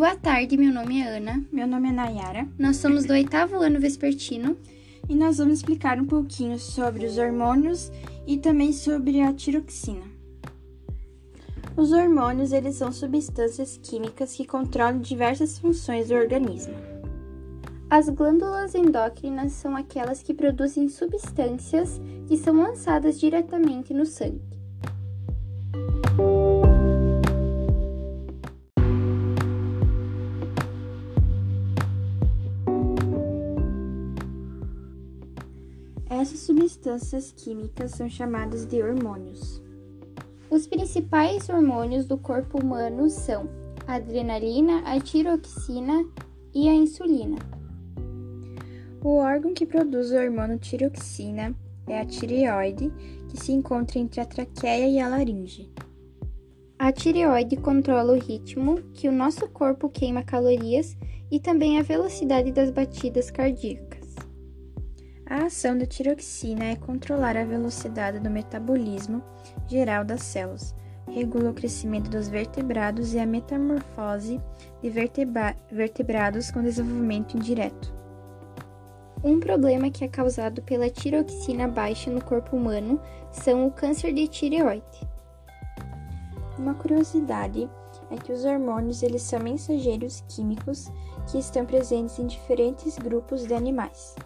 Boa tarde, meu nome é Ana. Meu nome é Nayara. Nós somos do oitavo ano vespertino e nós vamos explicar um pouquinho sobre os hormônios e também sobre a tiroxina. Os hormônios, eles são substâncias químicas que controlam diversas funções do organismo. As glândulas endócrinas são aquelas que produzem substâncias que são lançadas diretamente no sangue. Essas substâncias químicas são chamadas de hormônios. Os principais hormônios do corpo humano são a adrenalina, a tiroxina e a insulina. O órgão que produz o hormônio tiroxina é a tireoide, que se encontra entre a traqueia e a laringe. A tireoide controla o ritmo que o nosso corpo queima calorias e também a velocidade das batidas cardíacas. A ação da tiroxina é controlar a velocidade do metabolismo geral das células, regula o crescimento dos vertebrados e a metamorfose de vertebrados com desenvolvimento indireto. Um problema que é causado pela tiroxina baixa no corpo humano são o câncer de tireoide. Uma curiosidade é que os hormônios eles são mensageiros químicos que estão presentes em diferentes grupos de animais.